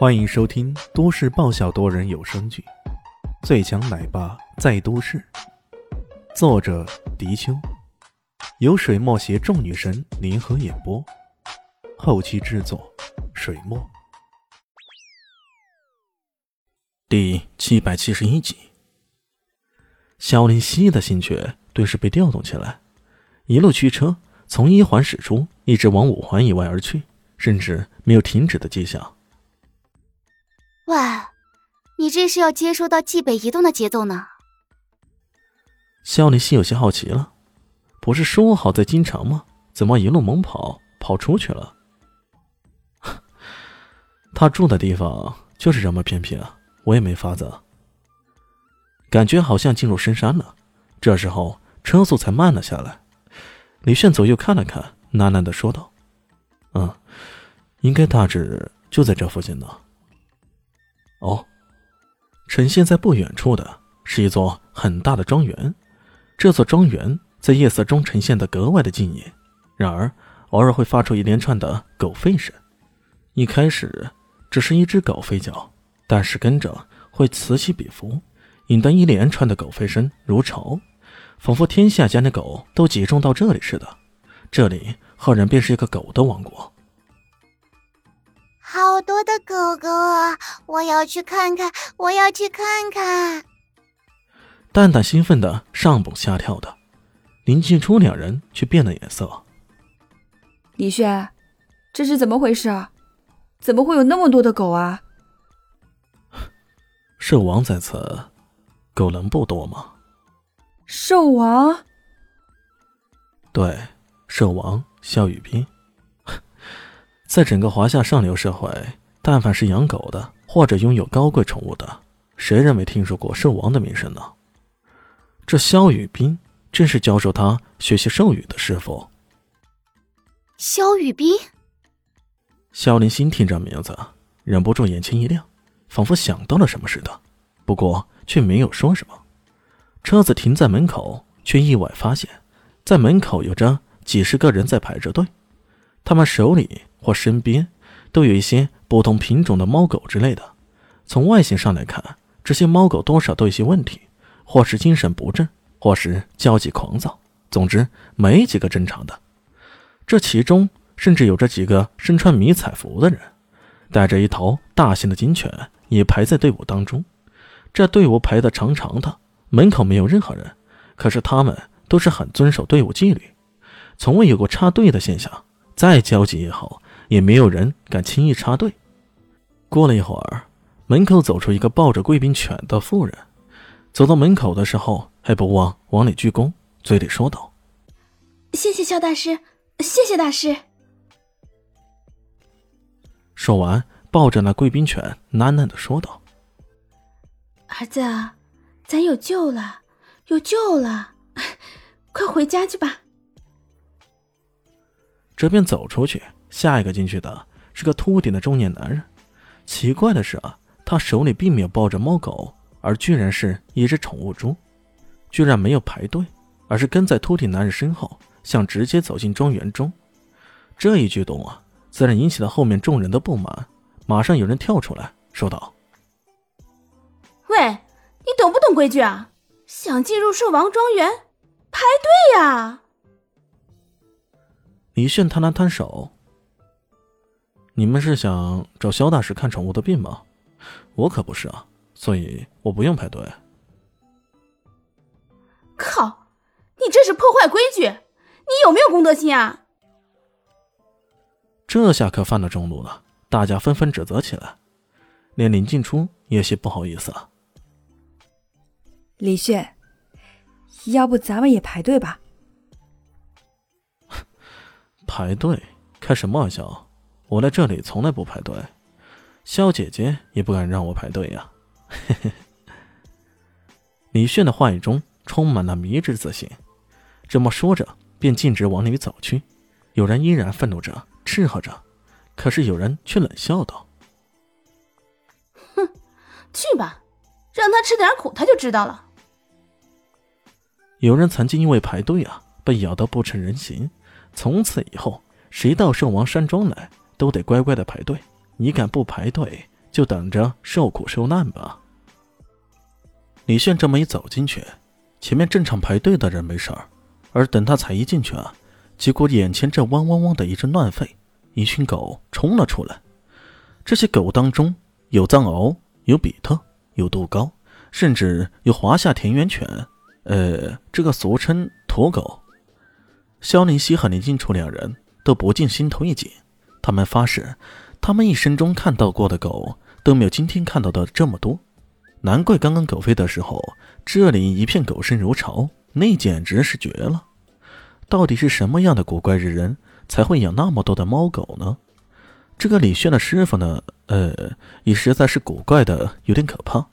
欢迎收听都市爆笑多人有声剧《最强奶爸在都市》，作者：迪秋，由水墨携众女神联合演播，后期制作：水墨。第七百七十一集，肖林希的心血顿时被调动起来，一路驱车从一环驶出，一直往五环以外而去，甚至没有停止的迹象。喂，你这是要接收到冀北移动的节奏呢？肖林熙有些好奇了，不是说好在京城吗？怎么一路猛跑跑出去了？他住的地方就是这么偏僻啊，我也没法子。感觉好像进入深山了，这时候车速才慢了下来。李炫左右看了看，喃喃的说道：“嗯，应该大致就在这附近呢。”哦，呈现在不远处的是一座很大的庄园，这座庄园在夜色中呈现的格外的静谧，然而偶尔会发出一连串的狗吠声。一开始只是一只狗吠叫，但是跟着会此起彼伏，引得一连串的狗吠声如潮，仿佛天下间的狗都集中到这里似的。这里赫然便是一个狗的王国。好多的狗狗！我要去看看，我要去看看。蛋蛋兴奋的上蹦下跳的，林静初两人却变了颜色。李轩，这是怎么回事啊？怎么会有那么多的狗啊？兽王在此，狗能不多吗？兽王？对，兽王肖雨斌。在整个华夏上流社会，但凡是养狗的或者拥有高贵宠物的，谁人没听说过兽王的名声呢？这肖雨斌正是教授他学习兽语的师傅。肖雨斌，肖林心听这名字，忍不住眼前一亮，仿佛想到了什么似的，不过却没有说什么。车子停在门口，却意外发现，在门口有着几十个人在排着队，他们手里。或身边都有一些不同品种的猫狗之类的。从外形上来看，这些猫狗多少都有些问题，或是精神不振，或是焦急狂躁。总之，没几个正常的。这其中甚至有着几个身穿迷彩服的人，带着一头大型的警犬也排在队伍当中。这队伍排得长长的，门口没有任何人，可是他们都是很遵守队伍纪律，从未有过插队的现象。再焦急也好。也没有人敢轻易插队。过了一会儿，门口走出一个抱着贵宾犬的妇人，走到门口的时候还不忘往里鞠躬，嘴里说道：“谢谢肖大师，谢谢大师。”说完，抱着那贵宾犬，喃喃的说道：“儿子，咱有救了，有救了，快回家去吧。”这边走出去。下一个进去的是个秃顶的中年男人。奇怪的是啊，他手里并没有抱着猫狗，而居然是一只宠物猪，居然没有排队，而是跟在秃顶男人身后，想直接走进庄园中。这一举动啊，自然引起了后面众人的不满。马上有人跳出来说道：“喂，你懂不懂规矩啊？想进入兽王庄园，排队呀！”李炫摊了摊手。你们是想找肖大师看宠物的病吗？我可不是啊，所以我不用排队。靠！你这是破坏规矩！你有没有公德心啊？这下可犯了众怒了，大家纷纷指责起来，连林静初也些不好意思了。李炫，要不咱们也排队吧？排队？开什么玩笑！我来这里从来不排队，肖姐姐也不敢让我排队呀。嘿嘿。李炫的话语中充满了迷之自信，这么说着便径直往里走去。有人依然愤怒着，斥喝着，可是有人却冷笑道：“哼，去吧，让他吃点苦，他就知道了。”有人曾经因为排队啊被咬得不成人形，从此以后谁到圣王山庄来。都得乖乖的排队，你敢不排队，就等着受苦受难吧。李炫这么一走进去，前面正常排队的人没事儿，而等他才一进去啊，结果眼前这汪汪汪的一阵乱吠，一群狗冲了出来。这些狗当中有藏獒，有比特，有杜高，甚至有华夏田园犬，呃，这个俗称土狗。肖林希和林静初两人都不禁心头一紧，他们发誓，他们一生中看到过的狗都没有今天看到的这么多。难怪刚刚狗吠的时候，这里一片狗声如潮，那简直是绝了。到底是什么样的古怪日人才会养那么多的猫狗呢？这个李炫的师傅呢，呃，也实在是古怪的有点可怕。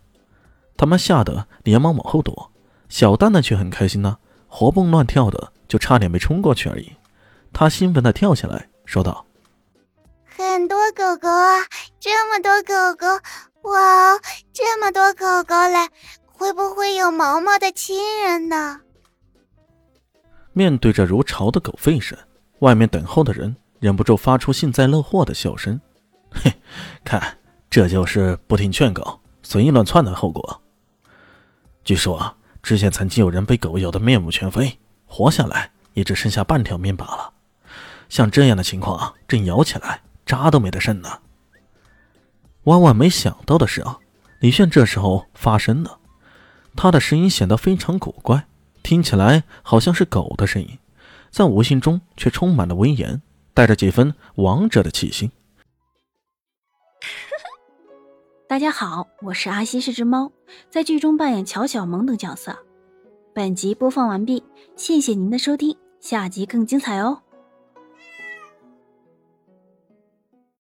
他们吓得连忙往后躲，小蛋蛋却很开心呢，活蹦乱跳的，就差点没冲过去而已。他兴奋的跳下来，说道：“很多狗狗啊，这么多狗狗，哇，这么多狗狗嘞，会不会有毛毛的亲人呢？”面对着如潮的狗吠声，外面等候的人。忍不住发出幸灾乐祸的笑声，嘿，看，这就是不听劝告、随意乱窜的后果。据说啊之前曾经有人被狗咬得面目全非，活下来也只剩下半条命罢了。像这样的情况，真咬起来渣都没得剩呢。万万没想到的是啊，李炫这时候发声了，他的声音显得非常古怪，听起来好像是狗的声音，在无形中却充满了威严。带着几分王者的气息。大家好，我是阿西，是只猫，在剧中扮演乔小萌等角色。本集播放完毕，谢谢您的收听，下集更精彩哦。